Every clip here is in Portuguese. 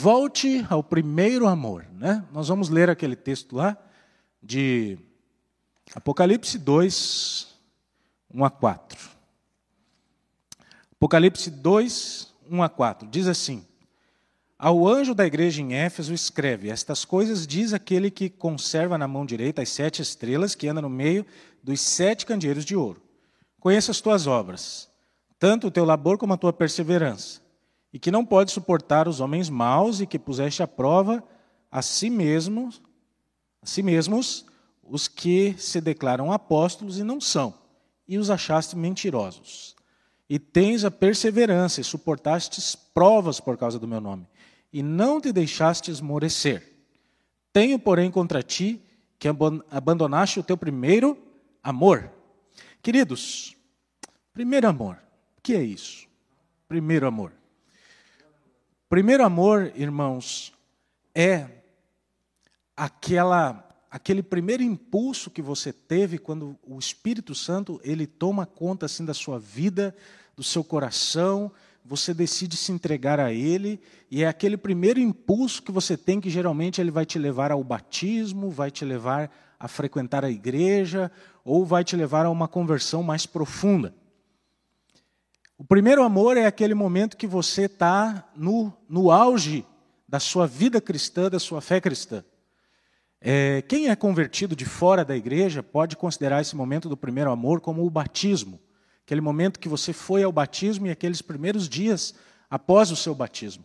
Volte ao primeiro amor. Né? Nós vamos ler aquele texto lá de Apocalipse 2, 1 a 4. Apocalipse 2, 1 a 4. Diz assim: Ao anjo da igreja em Éfeso escreve: Estas coisas diz aquele que conserva na mão direita as sete estrelas que anda no meio dos sete candeeiros de ouro. Conheça as tuas obras, tanto o teu labor como a tua perseverança e que não pode suportar os homens maus e que puseste à prova a si mesmos, a si mesmos os que se declaram apóstolos e não são, e os achaste mentirosos. E tens a perseverança e suportastes provas por causa do meu nome, e não te deixaste esmorecer. Tenho, porém, contra ti que abandonaste o teu primeiro amor. Queridos, primeiro amor, o que é isso? Primeiro amor. Primeiro amor, irmãos, é aquela aquele primeiro impulso que você teve quando o Espírito Santo ele toma conta assim da sua vida, do seu coração, você decide se entregar a ele e é aquele primeiro impulso que você tem que geralmente ele vai te levar ao batismo, vai te levar a frequentar a igreja ou vai te levar a uma conversão mais profunda. O primeiro amor é aquele momento que você está no, no auge da sua vida cristã, da sua fé cristã. É, quem é convertido de fora da igreja pode considerar esse momento do primeiro amor como o batismo. Aquele momento que você foi ao batismo e aqueles primeiros dias após o seu batismo.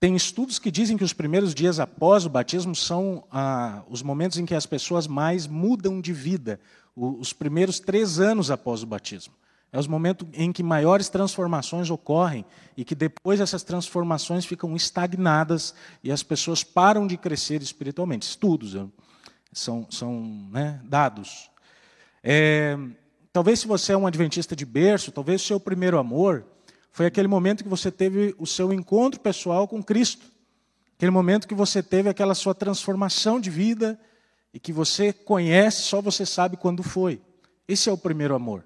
Tem estudos que dizem que os primeiros dias após o batismo são ah, os momentos em que as pessoas mais mudam de vida, os primeiros três anos após o batismo. É os momentos em que maiores transformações ocorrem e que depois essas transformações ficam estagnadas e as pessoas param de crescer espiritualmente. Estudos são, são né, dados. É, talvez se você é um adventista de berço, talvez o seu primeiro amor foi aquele momento que você teve o seu encontro pessoal com Cristo. Aquele momento que você teve aquela sua transformação de vida e que você conhece, só você sabe quando foi. Esse é o primeiro amor.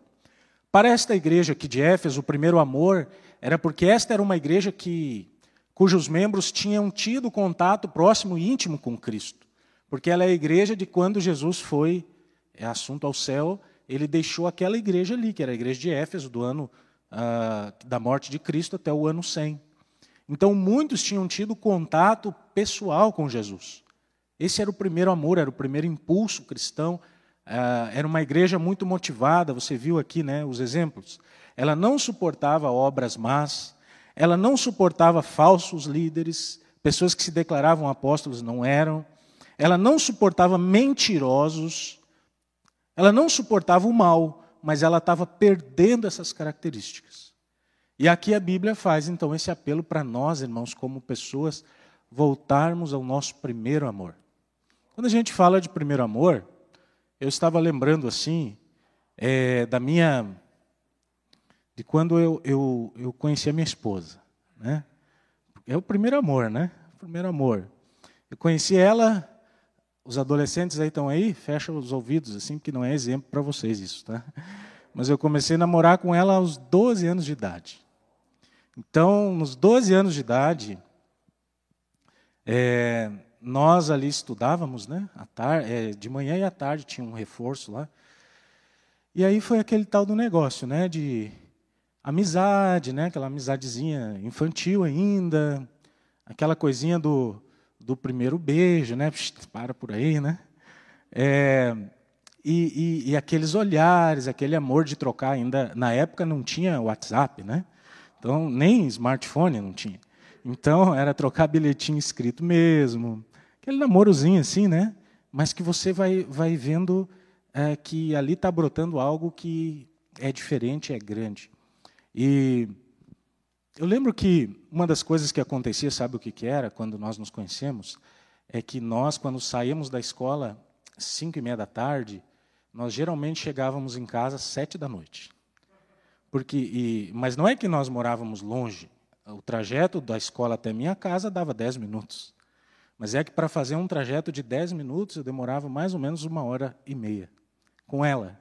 Para esta igreja aqui de Éfeso, o primeiro amor era porque esta era uma igreja que, cujos membros tinham tido contato próximo e íntimo com Cristo. Porque ela é a igreja de quando Jesus foi é assunto ao céu, ele deixou aquela igreja ali, que era a igreja de Éfeso, do ano ah, da morte de Cristo até o ano 100. Então, muitos tinham tido contato pessoal com Jesus. Esse era o primeiro amor, era o primeiro impulso cristão, ah, era uma igreja muito motivada, você viu aqui né, os exemplos. Ela não suportava obras más, ela não suportava falsos líderes, pessoas que se declaravam apóstolos não eram, ela não suportava mentirosos, ela não suportava o mal, mas ela estava perdendo essas características. E aqui a Bíblia faz então esse apelo para nós, irmãos, como pessoas, voltarmos ao nosso primeiro amor. Quando a gente fala de primeiro amor, eu estava lembrando assim é, da minha de quando eu, eu, eu conheci a minha esposa, né? É o primeiro amor, né? O primeiro amor. Eu conheci ela, os adolescentes aí estão aí, fecham os ouvidos assim, que não é exemplo para vocês isso, tá? Mas eu comecei a namorar com ela aos 12 anos de idade. Então, nos 12 anos de idade, é, nós ali estudávamos, né? À tarde, é, de manhã e à tarde tinha um reforço lá. E aí foi aquele tal do negócio, né? De amizade, né? Aquela amizadezinha infantil ainda, aquela coisinha do, do primeiro beijo, né? Psh, para por aí, né? É, e, e, e, aqueles olhares, aquele amor de trocar ainda. Na época não tinha WhatsApp, né? Então nem smartphone não tinha. Então era trocar bilhetinho escrito mesmo, aquele namorozinho assim, né? Mas que você vai, vai vendo é, que ali está brotando algo que é diferente, é grande. E eu lembro que uma das coisas que acontecia, sabe o que, que era, quando nós nos conhecemos? É que nós, quando saíamos da escola, cinco e meia da tarde, nós geralmente chegávamos em casa às sete da noite. Porque, e, mas não é que nós morávamos longe. O trajeto da escola até minha casa dava dez minutos. Mas é que para fazer um trajeto de 10 minutos eu demorava mais ou menos uma hora e meia com ela.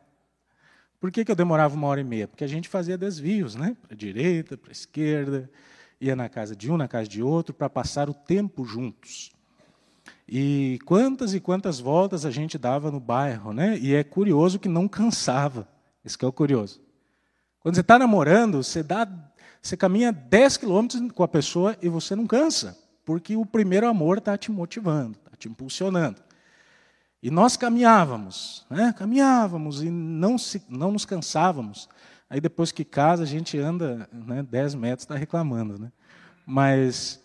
Por que, que eu demorava uma hora e meia? Porque a gente fazia desvios, né? Para a direita, para a esquerda. ia na casa de um, na casa de outro, para passar o tempo juntos. E quantas e quantas voltas a gente dava no bairro, né? E é curioso que não cansava. Isso que é o curioso. Quando você está namorando, você, dá, você caminha 10 quilômetros com a pessoa e você não cansa, porque o primeiro amor está te motivando, está te impulsionando. E nós caminhávamos, né? caminhávamos e não, se, não nos cansávamos. Aí depois que casa, a gente anda né, 10 metros, está reclamando. Né? Mas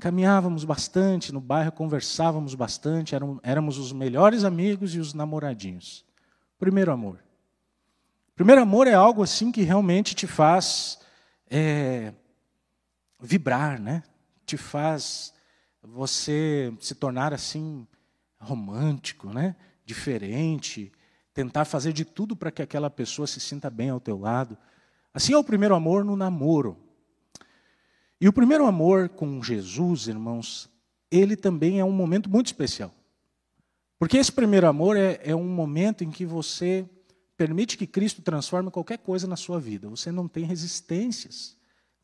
caminhávamos bastante no bairro, conversávamos bastante, éramos, éramos os melhores amigos e os namoradinhos. Primeiro amor. Primeiro amor é algo assim que realmente te faz é, vibrar, né? Te faz você se tornar assim romântico, né? diferente, tentar fazer de tudo para que aquela pessoa se sinta bem ao teu lado. Assim é o primeiro amor no namoro. E o primeiro amor com Jesus, irmãos, ele também é um momento muito especial. Porque esse primeiro amor é, é um momento em que você permite que Cristo transforme qualquer coisa na sua vida. Você não tem resistências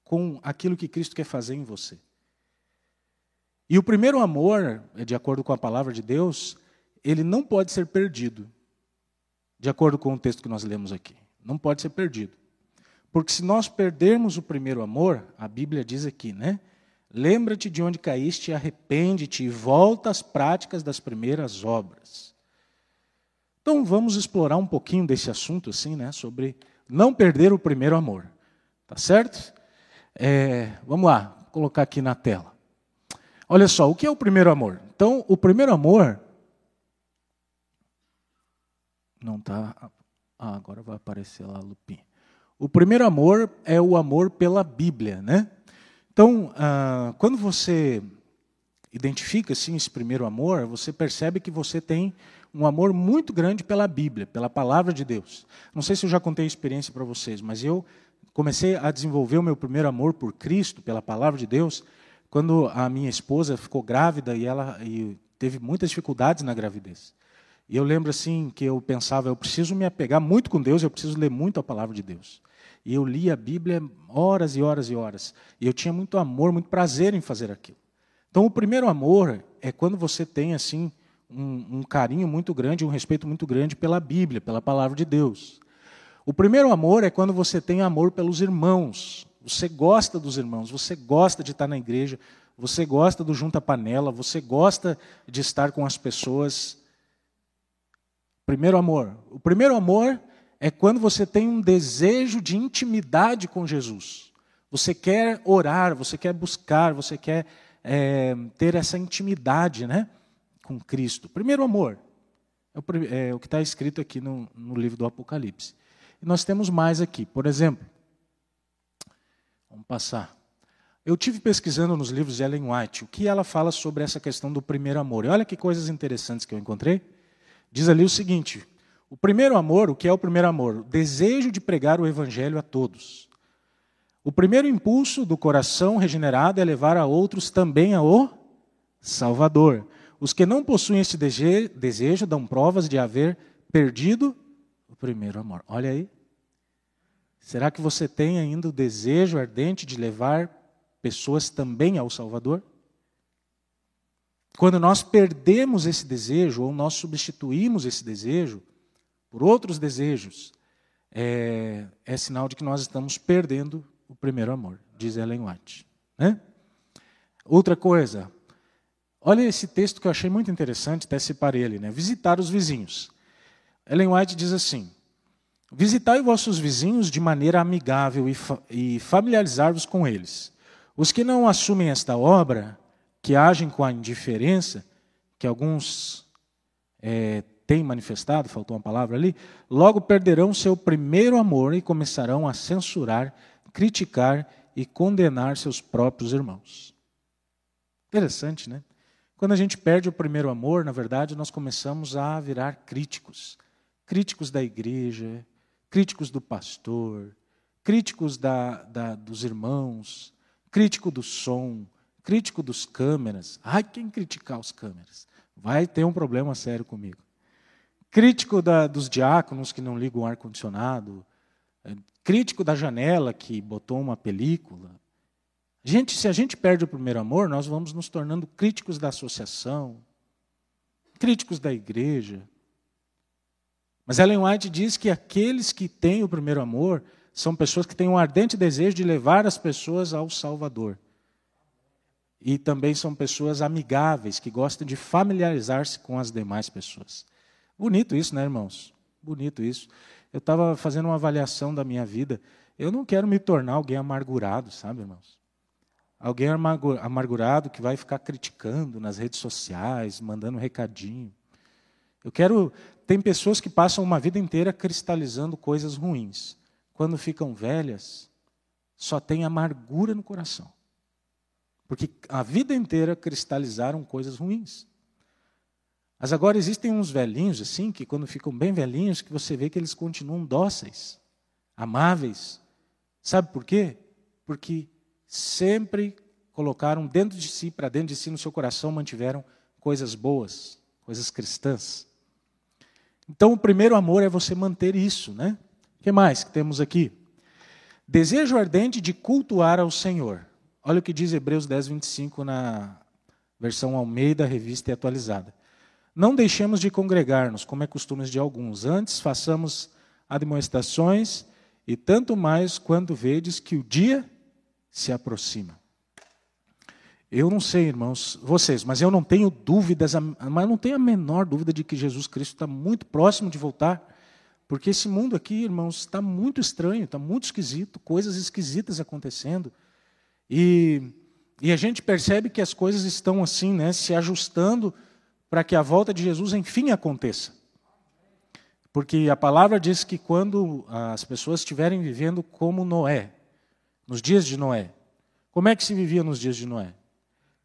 com aquilo que Cristo quer fazer em você. E o primeiro amor, de acordo com a palavra de Deus, ele não pode ser perdido, de acordo com o texto que nós lemos aqui. Não pode ser perdido. Porque se nós perdermos o primeiro amor, a Bíblia diz aqui, né? Lembra-te de onde caíste, arrepende-te e volta às práticas das primeiras obras. Então vamos explorar um pouquinho desse assunto, assim, né? Sobre não perder o primeiro amor. Tá certo? É, vamos lá, vou colocar aqui na tela. Olha só, o que é o primeiro amor? Então, o primeiro amor. Não está. Ah, agora vai aparecer lá a lupinha. O primeiro amor é o amor pela Bíblia, né? Então, ah, quando você identifica assim, esse primeiro amor, você percebe que você tem um amor muito grande pela Bíblia, pela palavra de Deus. Não sei se eu já contei a experiência para vocês, mas eu comecei a desenvolver o meu primeiro amor por Cristo, pela palavra de Deus, quando a minha esposa ficou grávida e ela e teve muitas dificuldades na gravidez. E eu lembro assim que eu pensava, eu preciso me apegar muito com Deus, eu preciso ler muito a palavra de Deus. E eu li a Bíblia horas e horas e horas. E eu tinha muito amor, muito prazer em fazer aquilo. Então, o primeiro amor é quando você tem assim um, um carinho muito grande, um respeito muito grande pela Bíblia, pela palavra de Deus. O primeiro amor é quando você tem amor pelos irmãos, você gosta dos irmãos, você gosta de estar na igreja, você gosta do junta panela, você gosta de estar com as pessoas. Primeiro amor. O primeiro amor é quando você tem um desejo de intimidade com Jesus. Você quer orar, você quer buscar, você quer é, ter essa intimidade né, com Cristo. Primeiro amor. É o, é o que está escrito aqui no, no livro do Apocalipse. E nós temos mais aqui. Por exemplo, Vamos passar. Eu tive pesquisando nos livros de Ellen White o que ela fala sobre essa questão do primeiro amor. E olha que coisas interessantes que eu encontrei. Diz ali o seguinte: o primeiro amor, o que é o primeiro amor? O desejo de pregar o evangelho a todos. O primeiro impulso do coração regenerado é levar a outros também ao Salvador. Os que não possuem esse desejo dão provas de haver perdido o primeiro amor. Olha aí. Será que você tem ainda o desejo ardente de levar pessoas também ao Salvador? Quando nós perdemos esse desejo, ou nós substituímos esse desejo por outros desejos, é, é sinal de que nós estamos perdendo o primeiro amor, diz Ellen White. Né? Outra coisa, olha esse texto que eu achei muito interessante, até separei ele, né? Visitar os vizinhos. Ellen White diz assim: Visitai vossos vizinhos de maneira amigável e, fa familiarizar-vos com eles. Os que não assumem esta obra, que agem com a indiferença, que alguns é, têm manifestado, faltou uma palavra ali, logo perderão seu primeiro amor e começarão a censurar, criticar e condenar seus próprios irmãos. Interessante, né? Quando a gente perde o primeiro amor, na verdade, nós começamos a virar críticos. Críticos da igreja, críticos do pastor, críticos da, da, dos irmãos, crítico do som, crítico dos câmeras. Ai, quem criticar os câmeras? Vai ter um problema sério comigo. Crítico da, dos diáconos que não ligam o ar-condicionado. É, crítico da janela que botou uma película. Gente, se a gente perde o primeiro amor, nós vamos nos tornando críticos da associação, críticos da igreja. Mas Ellen White diz que aqueles que têm o primeiro amor são pessoas que têm um ardente desejo de levar as pessoas ao Salvador. E também são pessoas amigáveis, que gostam de familiarizar-se com as demais pessoas. Bonito isso, né, irmãos? Bonito isso. Eu estava fazendo uma avaliação da minha vida. Eu não quero me tornar alguém amargurado, sabe, irmãos? Alguém amargurado que vai ficar criticando nas redes sociais, mandando um recadinho. Eu quero. Tem pessoas que passam uma vida inteira cristalizando coisas ruins. Quando ficam velhas, só tem amargura no coração. Porque a vida inteira cristalizaram coisas ruins. Mas agora existem uns velhinhos assim, que quando ficam bem velhinhos, que você vê que eles continuam dóceis, amáveis. Sabe por quê? Porque sempre colocaram dentro de si, para dentro de si, no seu coração, mantiveram coisas boas, coisas cristãs. Então, o primeiro amor é você manter isso, né? O que mais que temos aqui? Desejo ardente de cultuar ao Senhor. Olha o que diz Hebreus 10, 25 na versão Almeida, revista e atualizada. Não deixemos de congregar-nos, como é costume de alguns. Antes, façamos admoestações, e tanto mais quando vedes que o dia se aproxima. Eu não sei, irmãos, vocês, mas eu não tenho dúvidas, mas não tenho a menor dúvida de que Jesus Cristo está muito próximo de voltar, porque esse mundo aqui, irmãos, está muito estranho, está muito esquisito, coisas esquisitas acontecendo. E, e a gente percebe que as coisas estão assim, né, se ajustando para que a volta de Jesus enfim aconteça. Porque a palavra diz que quando as pessoas estiverem vivendo como Noé, nos dias de Noé, como é que se vivia nos dias de Noé?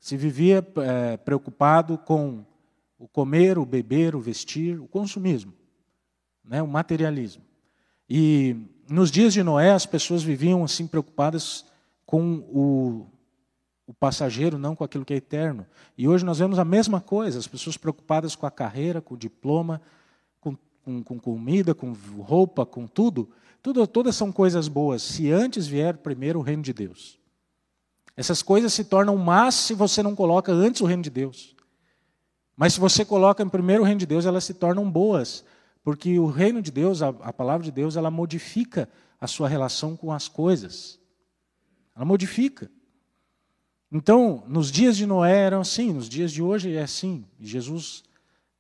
Se vivia é, preocupado com o comer, o beber, o vestir, o consumismo, né, o materialismo. E nos dias de Noé as pessoas viviam assim preocupadas com o o passageiro, não com aquilo que é eterno. E hoje nós vemos a mesma coisa, as pessoas preocupadas com a carreira, com o diploma, com, com, com comida, com roupa, com tudo. tudo. Todas são coisas boas, se antes vier primeiro o reino de Deus. Essas coisas se tornam más se você não coloca antes o reino de Deus. Mas se você coloca em primeiro o reino de Deus, elas se tornam boas, porque o reino de Deus, a, a palavra de Deus, ela modifica a sua relação com as coisas. Ela modifica. Então, nos dias de Noé eram assim, nos dias de hoje é assim. Jesus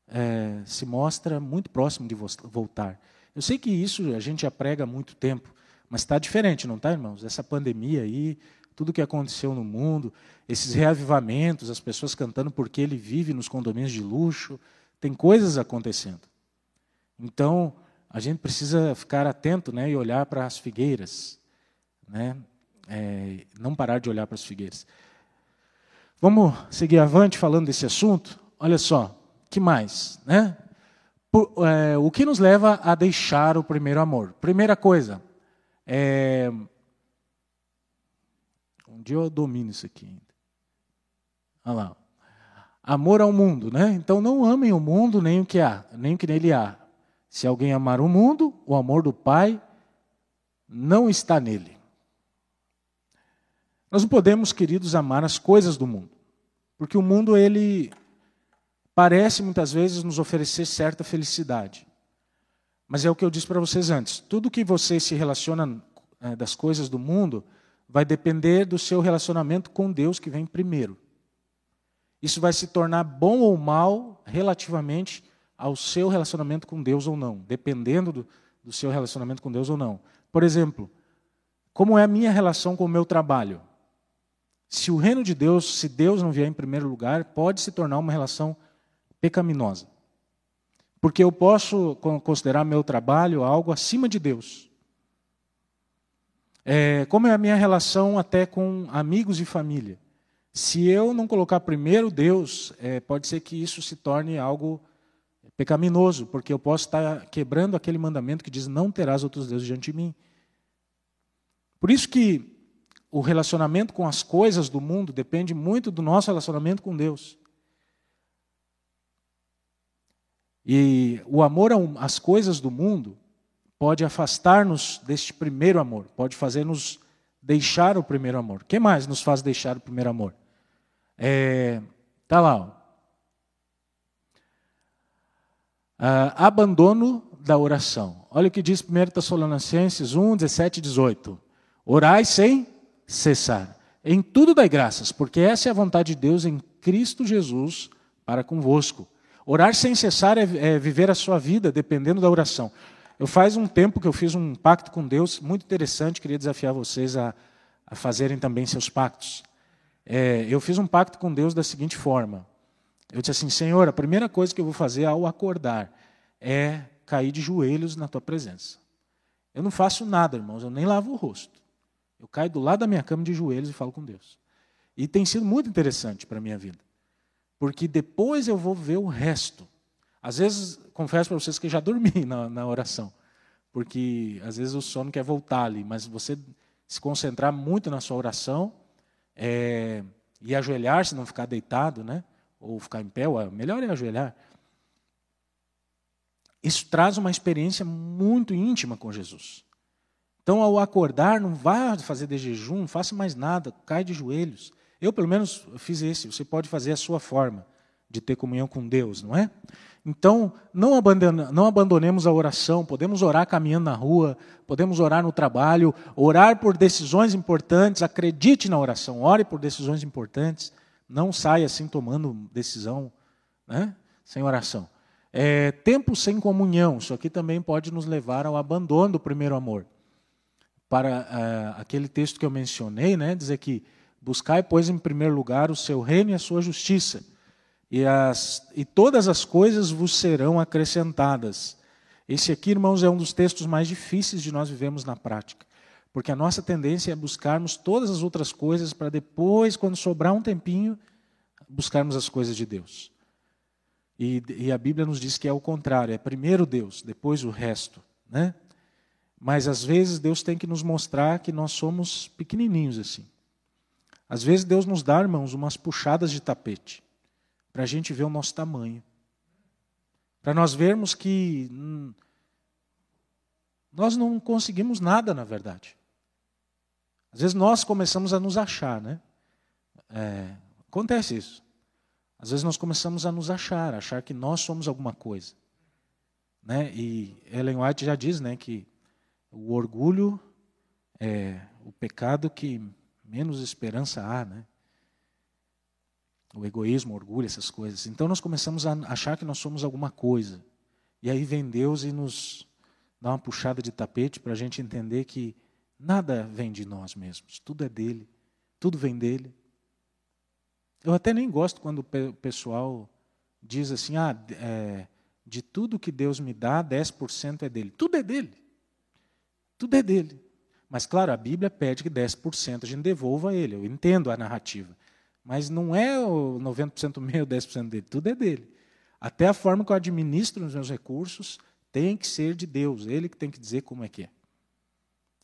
é, se mostra muito próximo de voltar. Eu sei que isso a gente já prega há muito tempo, mas está diferente, não está, irmãos? Essa pandemia aí, tudo que aconteceu no mundo, esses reavivamentos, as pessoas cantando porque ele vive nos condomínios de luxo, tem coisas acontecendo. Então, a gente precisa ficar atento né, e olhar para as figueiras. Né? É, não parar de olhar para as figueiras. Vamos seguir avante falando desse assunto? Olha só, que mais? Né? Por, é, o que nos leva a deixar o primeiro amor? Primeira coisa, é... dia eu domino isso aqui ainda. Olha lá. Amor ao mundo, né? Então não amem o mundo nem o que há, nem o que nele há. Se alguém amar o mundo, o amor do Pai não está nele. Nós não podemos, queridos, amar as coisas do mundo. Porque o mundo, ele parece muitas vezes nos oferecer certa felicidade. Mas é o que eu disse para vocês antes: tudo que você se relaciona é, das coisas do mundo vai depender do seu relacionamento com Deus, que vem primeiro. Isso vai se tornar bom ou mal relativamente ao seu relacionamento com Deus ou não, dependendo do, do seu relacionamento com Deus ou não. Por exemplo, como é a minha relação com o meu trabalho? Se o reino de Deus, se Deus não vier em primeiro lugar, pode se tornar uma relação pecaminosa. Porque eu posso considerar meu trabalho algo acima de Deus. É, como é a minha relação até com amigos e família? Se eu não colocar primeiro Deus, é, pode ser que isso se torne algo pecaminoso, porque eu posso estar quebrando aquele mandamento que diz: não terás outros deuses diante de mim. Por isso que o relacionamento com as coisas do mundo depende muito do nosso relacionamento com Deus. E o amor às coisas do mundo pode afastar-nos deste primeiro amor, pode fazer-nos Deixar o primeiro amor. O que mais nos faz deixar o primeiro amor? É, tá lá. Ó. Ah, abandono da oração. Olha o que diz 1 Tessalonicenses 1, 17 e 18. Orai sem cessar. Em tudo dai graças, porque essa é a vontade de Deus em Cristo Jesus para convosco. Orar sem cessar é, é viver a sua vida dependendo da oração. Eu faz um tempo que eu fiz um pacto com Deus muito interessante, queria desafiar vocês a, a fazerem também seus pactos. É, eu fiz um pacto com Deus da seguinte forma: eu disse assim, Senhor, a primeira coisa que eu vou fazer ao acordar é cair de joelhos na tua presença. Eu não faço nada, irmãos, eu nem lavo o rosto. Eu caio do lado da minha cama de joelhos e falo com Deus. E tem sido muito interessante para a minha vida. Porque depois eu vou ver o resto. Às vezes, confesso para vocês que já dormi na, na oração. Porque às vezes o sono quer voltar ali, mas você se concentrar muito na sua oração é, e ajoelhar-se, não ficar deitado, né? ou ficar em pé, o melhor é ajoelhar. Isso traz uma experiência muito íntima com Jesus. Então, ao acordar, não vá fazer de jejum, não faça mais nada, cai de joelhos. Eu, pelo menos, fiz esse. Você pode fazer a sua forma de ter comunhão com Deus, não é? Então, não, não abandonemos a oração. Podemos orar caminhando na rua, podemos orar no trabalho, orar por decisões importantes. Acredite na oração, ore por decisões importantes. Não saia assim tomando decisão né, sem oração. É, tempo sem comunhão, isso aqui também pode nos levar ao abandono do primeiro amor. Para uh, aquele texto que eu mencionei, né, dizer que buscai, pois, em primeiro lugar o seu reino e a sua justiça, e, as, e todas as coisas vos serão acrescentadas. Esse aqui, irmãos, é um dos textos mais difíceis de nós vivemos na prática, porque a nossa tendência é buscarmos todas as outras coisas para depois, quando sobrar um tempinho, buscarmos as coisas de Deus. E, e, a Bíblia nos diz que é o contrário, é primeiro Deus, depois o resto. Né? Mas às vezes Deus tem que nos mostrar que nós somos pequenininhos assim. Às vezes Deus nos dá, irmãos, umas puxadas de tapete, para a gente ver o nosso tamanho. Para nós vermos que hum, nós não conseguimos nada, na verdade. Às vezes nós começamos a nos achar, né? É, acontece isso. Às vezes nós começamos a nos achar, achar que nós somos alguma coisa. Né? E Ellen White já diz né, que o orgulho é o pecado que menos esperança há. Né? O egoísmo, o orgulho, essas coisas. Então nós começamos a achar que nós somos alguma coisa. E aí vem Deus e nos dá uma puxada de tapete para a gente entender que nada vem de nós mesmos, tudo é dele, tudo vem dele. Eu até nem gosto quando o pessoal diz assim: ah, é, de tudo que Deus me dá, 10% é dele. Tudo é dele. Tudo é dele. Mas, claro, a Bíblia pede que 10% a gente devolva a ele. Eu entendo a narrativa. Mas não é o 90% meu, 10% dele. Tudo é dele. Até a forma que eu administro os meus recursos tem que ser de Deus. Ele que tem que dizer como é que é.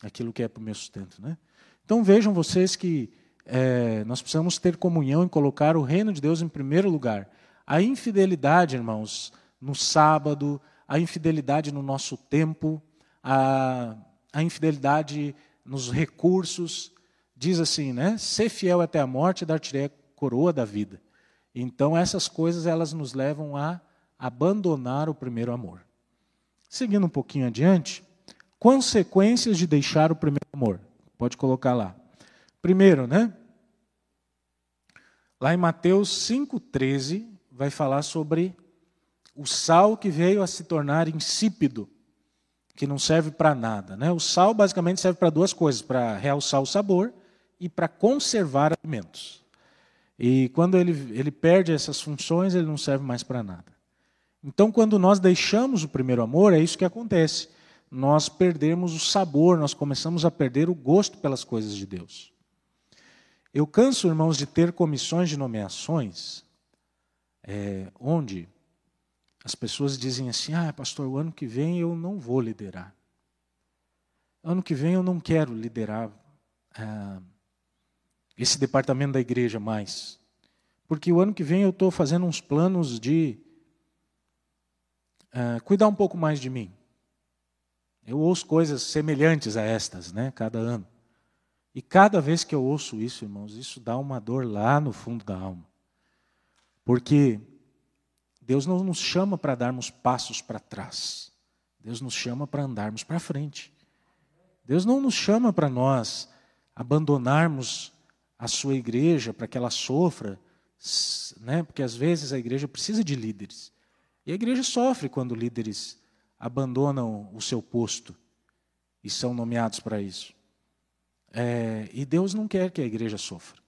Aquilo que é para o meu sustento. Né? Então vejam vocês que é, nós precisamos ter comunhão e colocar o reino de Deus em primeiro lugar. A infidelidade, irmãos, no sábado, a infidelidade no nosso tempo, a, a infidelidade nos recursos, diz assim, né? Ser fiel até a morte, dar-te a coroa da vida. Então essas coisas elas nos levam a abandonar o primeiro amor. Seguindo um pouquinho adiante, consequências de deixar o primeiro amor. Pode colocar lá. Primeiro, né? Lá em Mateus 5,13, vai falar sobre o sal que veio a se tornar insípido, que não serve para nada. Né? O sal basicamente serve para duas coisas: para realçar o sabor e para conservar alimentos. E quando ele, ele perde essas funções, ele não serve mais para nada. Então, quando nós deixamos o primeiro amor, é isso que acontece. Nós perdemos o sabor, nós começamos a perder o gosto pelas coisas de Deus. Eu canso, irmãos, de ter comissões de nomeações é, onde as pessoas dizem assim: ah, pastor, o ano que vem eu não vou liderar. Ano que vem eu não quero liderar é, esse departamento da igreja mais. Porque o ano que vem eu estou fazendo uns planos de é, cuidar um pouco mais de mim. Eu ouço coisas semelhantes a estas, né, cada ano. E cada vez que eu ouço isso, irmãos, isso dá uma dor lá no fundo da alma. Porque Deus não nos chama para darmos passos para trás. Deus nos chama para andarmos para frente. Deus não nos chama para nós abandonarmos a sua igreja para que ela sofra, né? porque às vezes a igreja precisa de líderes. E a igreja sofre quando líderes abandonam o seu posto e são nomeados para isso. É, e Deus não quer que a igreja sofra.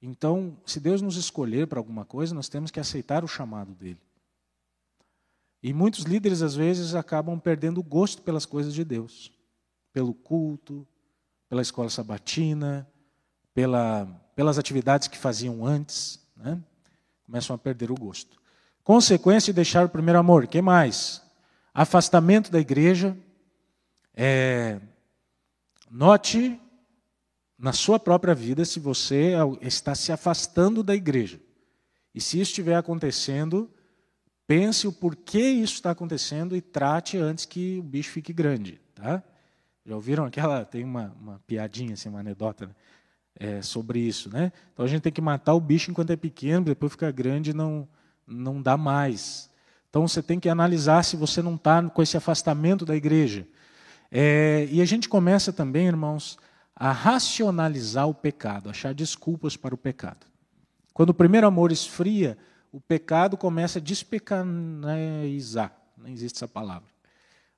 Então, se Deus nos escolher para alguma coisa, nós temos que aceitar o chamado dele. E muitos líderes, às vezes, acabam perdendo o gosto pelas coisas de Deus, pelo culto, pela escola sabatina, pela, pelas atividades que faziam antes, né? começam a perder o gosto. Consequência de deixar o primeiro amor, que mais? Afastamento da igreja. É, note na sua própria vida se você está se afastando da igreja. E se isso estiver acontecendo, Pense o porquê isso está acontecendo e trate antes que o bicho fique grande. Tá? Já ouviram aquela. Tem uma, uma piadinha, assim, uma anedota né? É, sobre isso. Né? Então a gente tem que matar o bicho enquanto é pequeno, depois fica grande e não, não dá mais. Então você tem que analisar se você não está com esse afastamento da igreja. É, e a gente começa também, irmãos, a racionalizar o pecado, achar desculpas para o pecado. Quando o primeiro amor esfria, o pecado começa a despecanizar, não existe essa palavra.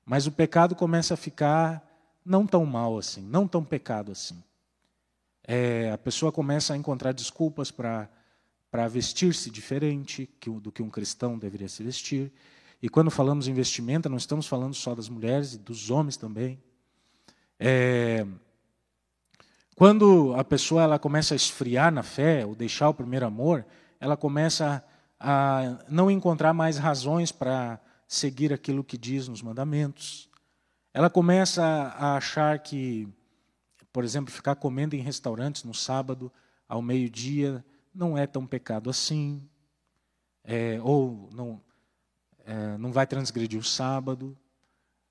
Mas o pecado começa a ficar não tão mal assim, não tão pecado assim. É, a pessoa começa a encontrar desculpas para vestir-se diferente do que um cristão deveria se vestir. E quando falamos em vestimenta, não estamos falando só das mulheres e dos homens também. É, quando a pessoa ela começa a esfriar na fé, ou deixar o primeiro amor, ela começa a não encontrar mais razões para seguir aquilo que diz nos mandamentos. Ela começa a achar que, por exemplo, ficar comendo em restaurantes no sábado ao meio-dia não é tão pecado assim, é, ou não, é, não vai transgredir o sábado.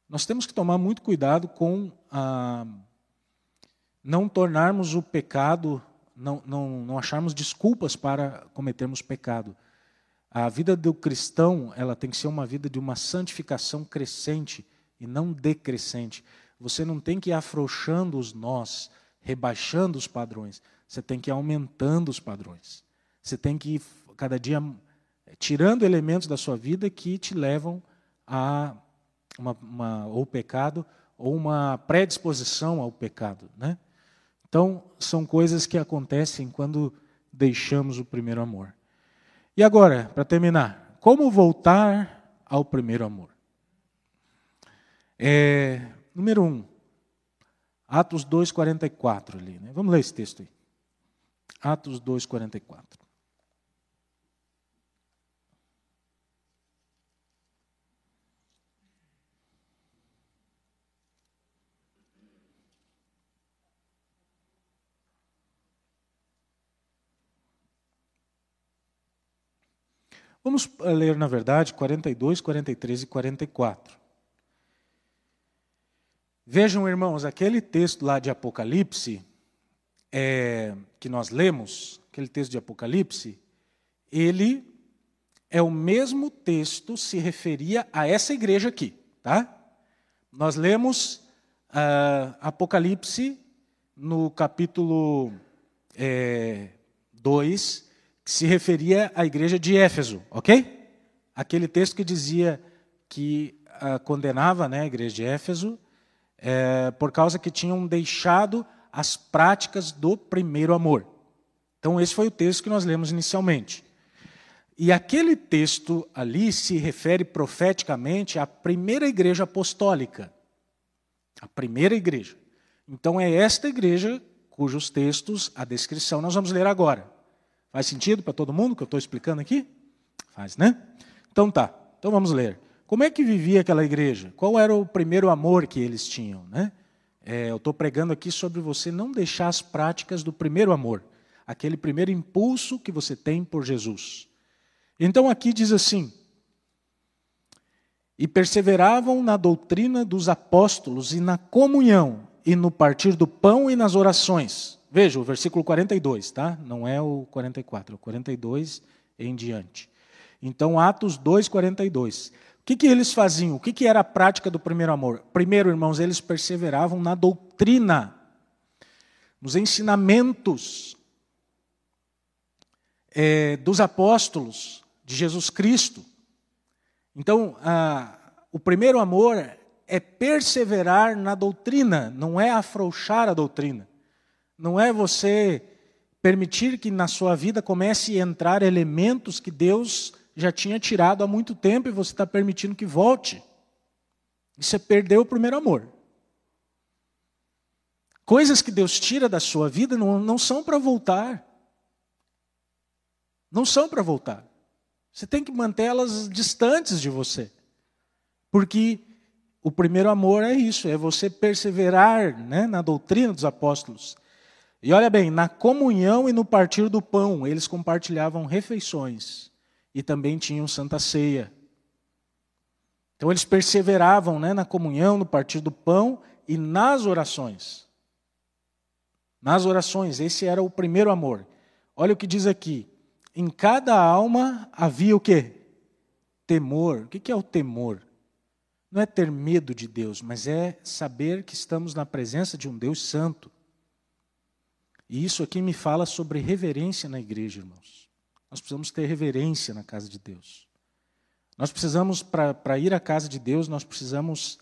Nós temos que tomar muito cuidado com a, não tornarmos o pecado, não, não, não acharmos desculpas para cometermos pecado. A vida do cristão, ela tem que ser uma vida de uma santificação crescente e não decrescente. Você não tem que ir afrouxando os nós, rebaixando os padrões. Você tem que ir aumentando os padrões. Você tem que ir cada dia tirando elementos da sua vida que te levam a uma, uma ou pecado ou uma predisposição ao pecado, né? Então, são coisas que acontecem quando deixamos o primeiro amor. E agora, para terminar, como voltar ao primeiro amor? É, número 1, um, Atos 2,44 ali. Né? Vamos ler esse texto aí. Atos 2,44. Vamos ler, na verdade, 42, 43 e 44. Vejam, irmãos, aquele texto lá de Apocalipse, é, que nós lemos, aquele texto de Apocalipse, ele é o mesmo texto, se referia a essa igreja aqui, tá? Nós lemos uh, Apocalipse no capítulo é, 2, que se referia à igreja de Éfeso, ok? Aquele texto que dizia que uh, condenava né, a igreja de Éfeso é, por causa que tinham deixado as práticas do primeiro amor. Então, esse foi o texto que nós lemos inicialmente. E aquele texto ali se refere profeticamente à primeira igreja apostólica. A primeira igreja. Então, é esta igreja cujos textos, a descrição, nós vamos ler agora. Faz sentido para todo mundo que eu estou explicando aqui? Faz, né? Então tá. Então vamos ler. Como é que vivia aquela igreja? Qual era o primeiro amor que eles tinham? Né? É, eu estou pregando aqui sobre você não deixar as práticas do primeiro amor, aquele primeiro impulso que você tem por Jesus. Então aqui diz assim: e perseveravam na doutrina dos apóstolos e na comunhão, e no partir do pão e nas orações. Veja, o versículo 42, tá? Não é o 44, é o 42 em diante. Então, Atos 2, 42. O que, que eles faziam? O que, que era a prática do primeiro amor? Primeiro, irmãos, eles perseveravam na doutrina, nos ensinamentos é, dos apóstolos de Jesus Cristo. Então, a, o primeiro amor é perseverar na doutrina, não é afrouxar a doutrina. Não é você permitir que na sua vida comece a entrar elementos que Deus já tinha tirado há muito tempo e você está permitindo que volte. Isso é perder o primeiro amor. Coisas que Deus tira da sua vida não, não são para voltar. Não são para voltar. Você tem que mantê-las distantes de você. Porque o primeiro amor é isso, é você perseverar né, na doutrina dos apóstolos. E olha bem, na comunhão e no partir do pão, eles compartilhavam refeições e também tinham santa ceia. Então eles perseveravam né, na comunhão, no partir do pão e nas orações. Nas orações, esse era o primeiro amor. Olha o que diz aqui. Em cada alma havia o quê? Temor. O que é o temor? Não é ter medo de Deus, mas é saber que estamos na presença de um Deus santo. E isso aqui me fala sobre reverência na igreja, irmãos. Nós precisamos ter reverência na casa de Deus. Nós precisamos, para ir à casa de Deus, nós precisamos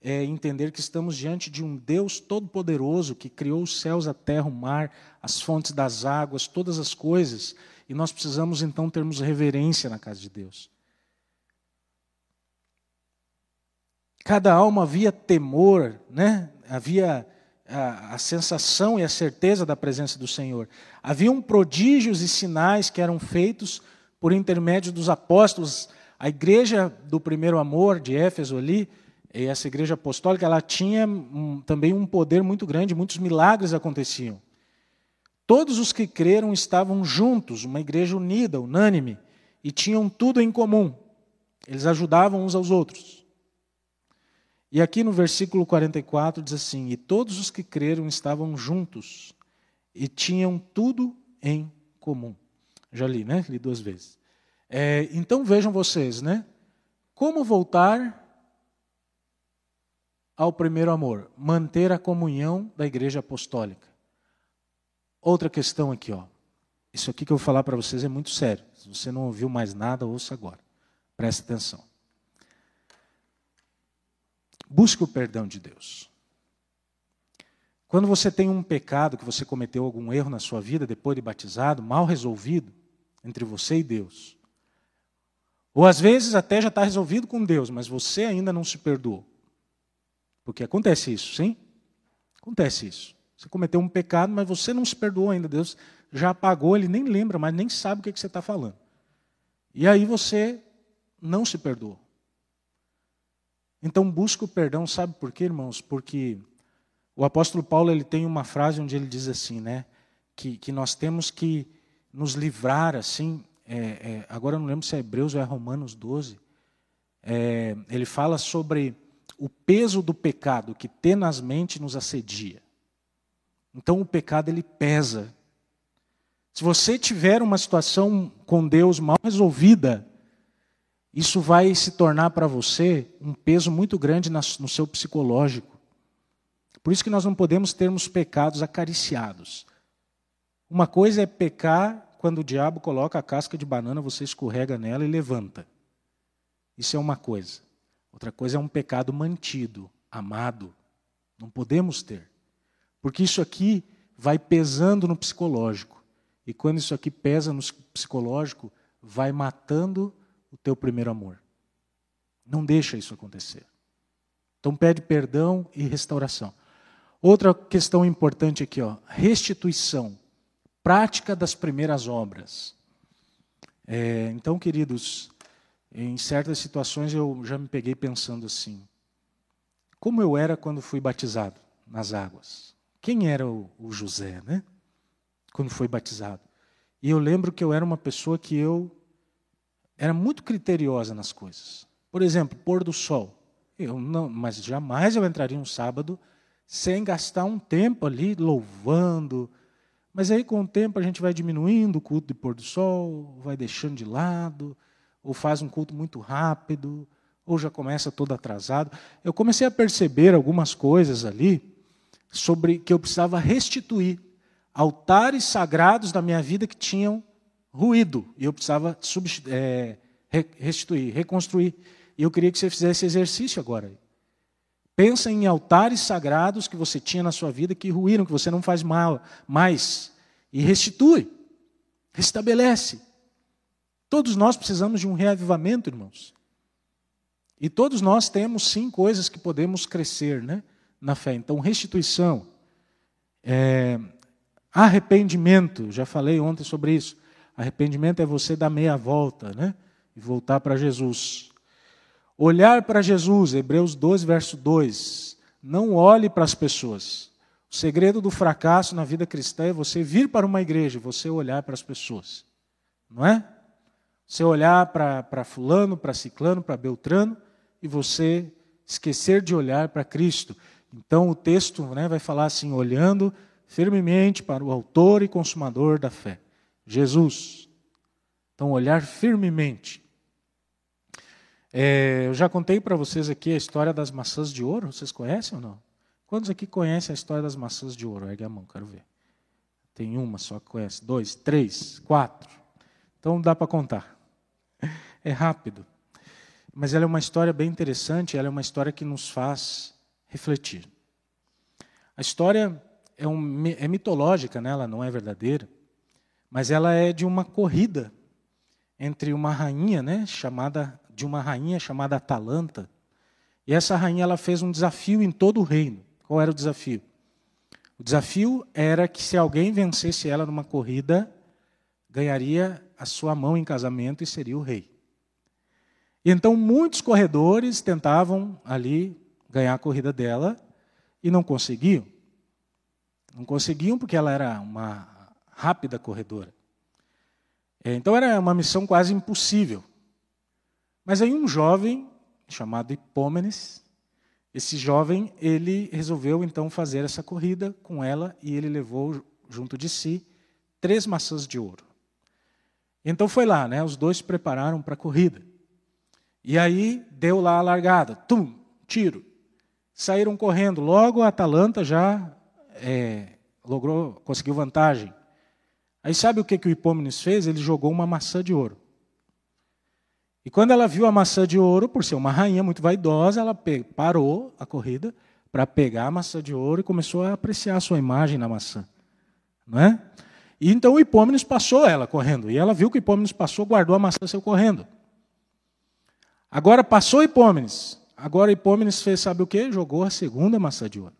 é, entender que estamos diante de um Deus todo-poderoso que criou os céus, a terra, o mar, as fontes das águas, todas as coisas. E nós precisamos então termos reverência na casa de Deus. Cada alma havia temor, né? havia a, a, sensação e a certeza da presença do Senhor. Haviam prodígios e sinais que eram feitos por intermédio dos apóstolos. A igreja do primeiro amor de Éfeso ali, essa igreja apostólica, ela tinha um, também um poder muito grande, muitos milagres aconteciam. Todos os que creram estavam juntos, uma igreja unida, unânime, e tinham tudo em comum. Eles ajudavam uns aos outros. E aqui no versículo 44 diz assim: E todos os que creram estavam juntos e tinham tudo em comum. Já li, né? Li duas vezes. É, então vejam vocês, né? Como voltar ao primeiro amor? Manter a comunhão da igreja apostólica. Outra questão aqui, ó. Isso aqui que eu vou falar para vocês é muito sério. Se você não ouviu mais nada, ouça agora. Preste atenção. Busque o perdão de Deus. Quando você tem um pecado, que você cometeu algum erro na sua vida depois de batizado, mal resolvido entre você e Deus, ou às vezes até já está resolvido com Deus, mas você ainda não se perdoou. Porque acontece isso, sim? Acontece isso. Você cometeu um pecado, mas você não se perdoou ainda. Deus já apagou, ele nem lembra, mas nem sabe o que, que você está falando. E aí você não se perdoou. Então busca o perdão, sabe por quê, irmãos? Porque o apóstolo Paulo ele tem uma frase onde ele diz assim, né? Que, que nós temos que nos livrar, assim, é, é, agora eu não lembro se é Hebreus ou é Romanos 12, é, ele fala sobre o peso do pecado que tenazmente nos assedia. Então o pecado ele pesa. Se você tiver uma situação com Deus mal resolvida, isso vai se tornar para você um peso muito grande no seu psicológico. Por isso que nós não podemos termos pecados acariciados. Uma coisa é pecar quando o diabo coloca a casca de banana, você escorrega nela e levanta. Isso é uma coisa. Outra coisa é um pecado mantido, amado. Não podemos ter. Porque isso aqui vai pesando no psicológico. E quando isso aqui pesa no psicológico, vai matando o teu primeiro amor. Não deixa isso acontecer. Então pede perdão e restauração. Outra questão importante aqui, ó, restituição, prática das primeiras obras. É, então, queridos, em certas situações eu já me peguei pensando assim: como eu era quando fui batizado nas águas? Quem era o, o José, né? Quando foi batizado? E eu lembro que eu era uma pessoa que eu era muito criteriosa nas coisas. Por exemplo, pôr do sol. Eu não, mas jamais eu entraria um sábado sem gastar um tempo ali louvando. Mas aí, com o tempo, a gente vai diminuindo o culto de pôr do sol, vai deixando de lado, ou faz um culto muito rápido, ou já começa todo atrasado. Eu comecei a perceber algumas coisas ali sobre que eu precisava restituir altares sagrados da minha vida que tinham ruído e eu precisava é, restituir, reconstruir. E eu queria que você fizesse esse exercício agora. Pensa em altares sagrados que você tinha na sua vida que ruíram, que você não faz mal mais. E restitui. Restabelece. Todos nós precisamos de um reavivamento, irmãos. E todos nós temos sim coisas que podemos crescer né, na fé. Então, restituição, é, arrependimento, já falei ontem sobre isso. Arrependimento é você dar meia volta né, e voltar para Jesus. Olhar para Jesus, Hebreus 12, verso 2. Não olhe para as pessoas. O segredo do fracasso na vida cristã é você vir para uma igreja, você olhar para as pessoas. Não é? Você olhar para fulano, para ciclano, para beltrano e você esquecer de olhar para Cristo. Então o texto né, vai falar assim: olhando firmemente para o Autor e Consumador da fé, Jesus. Então, olhar firmemente. É, eu já contei para vocês aqui a história das maçãs de ouro, vocês conhecem ou não? Quantos aqui conhecem a história das maçãs de ouro? Ergue a mão, quero ver. Tem uma só que conhece, dois, três, quatro. Então dá para contar. É rápido. Mas ela é uma história bem interessante, ela é uma história que nos faz refletir. A história é, um, é mitológica, né? ela não é verdadeira, mas ela é de uma corrida entre uma rainha, né, chamada de uma rainha chamada Atalanta. E essa rainha ela fez um desafio em todo o reino. Qual era o desafio? O desafio era que se alguém vencesse ela numa corrida, ganharia a sua mão em casamento e seria o rei. E então muitos corredores tentavam ali ganhar a corrida dela e não conseguiam. Não conseguiam porque ela era uma rápida corredora. É, então era uma missão quase impossível. Mas aí um jovem chamado Hipômenes, esse jovem, ele resolveu então fazer essa corrida com ela e ele levou junto de si três maçãs de ouro. Então foi lá, né? Os dois se prepararam para a corrida. E aí deu lá a largada, tum, tiro. Saíram correndo. Logo a Atalanta já é, logrou, conseguiu vantagem. Aí sabe o que, que o Hipômenes fez? Ele jogou uma maçã de ouro. E quando ela viu a maçã de ouro, por ser uma rainha muito vaidosa, ela parou a corrida para pegar a maçã de ouro e começou a apreciar a sua imagem na maçã. Não é? E então o Hipômenes passou ela correndo. E ela viu que o Hipômenes passou, guardou a maçã saiu correndo. Agora passou Hipômenes. Agora Hipômenes fez, sabe o que? Jogou a segunda maçã de ouro.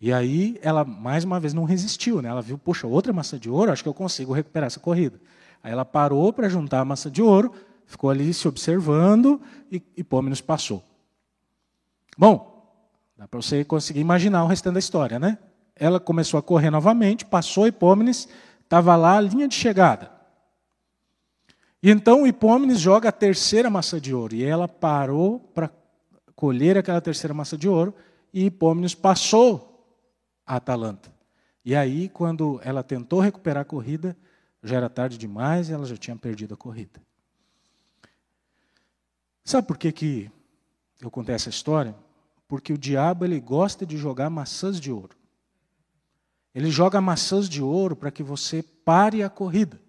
E aí ela, mais uma vez, não resistiu. Né? Ela viu, poxa, outra maçã de ouro, acho que eu consigo recuperar essa corrida. Aí ela parou para juntar a maçã de ouro, ficou ali se observando e Hipômenes passou. Bom, dá para você conseguir imaginar o restante da história, né? Ela começou a correr novamente, passou Hipômenes, estava lá a linha de chegada. E então Hipômenes joga a terceira maçã de ouro. E ela parou para colher aquela terceira maçã de ouro, e Hipômenes passou a Atalanta. E aí, quando ela tentou recuperar a corrida, já era tarde demais e ela já tinha perdido a corrida. Sabe por que, que eu contei essa história? Porque o diabo ele gosta de jogar maçãs de ouro. Ele joga maçãs de ouro para que você pare a corrida,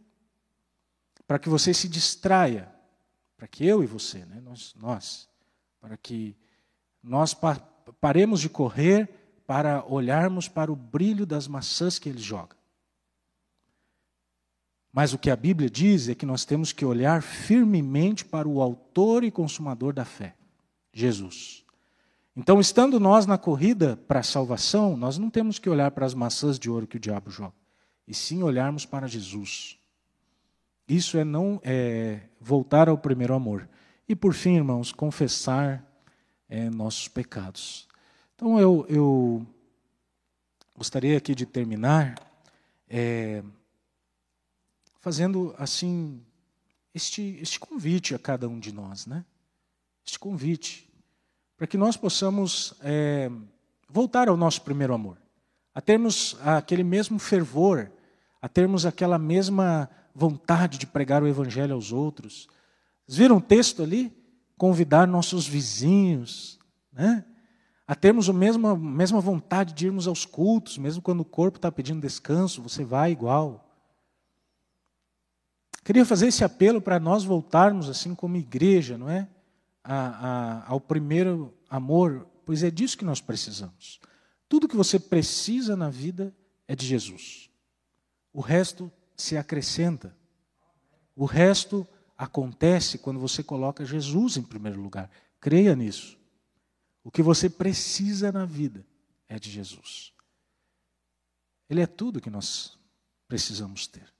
para que você se distraia, para que eu e você, né, nós, nós, para que nós paremos de correr para olharmos para o brilho das maçãs que ele joga. Mas o que a Bíblia diz é que nós temos que olhar firmemente para o Autor e Consumador da fé, Jesus. Então, estando nós na corrida para a salvação, nós não temos que olhar para as maçãs de ouro que o diabo joga, e sim olharmos para Jesus. Isso é não é, voltar ao primeiro amor. E por fim, irmãos, confessar é, nossos pecados. Então eu, eu gostaria aqui de terminar é, fazendo assim este, este convite a cada um de nós, né? Este convite para que nós possamos é, voltar ao nosso primeiro amor, a termos aquele mesmo fervor, a termos aquela mesma vontade de pregar o evangelho aos outros. Vocês viram o texto ali? Convidar nossos vizinhos, né? A termos a mesma, mesma vontade de irmos aos cultos, mesmo quando o corpo está pedindo descanso, você vai igual. Queria fazer esse apelo para nós voltarmos, assim como igreja, não é? A, a, ao primeiro amor, pois é disso que nós precisamos. Tudo que você precisa na vida é de Jesus. O resto se acrescenta. O resto acontece quando você coloca Jesus em primeiro lugar. Creia nisso. O que você precisa na vida é de Jesus. Ele é tudo que nós precisamos ter.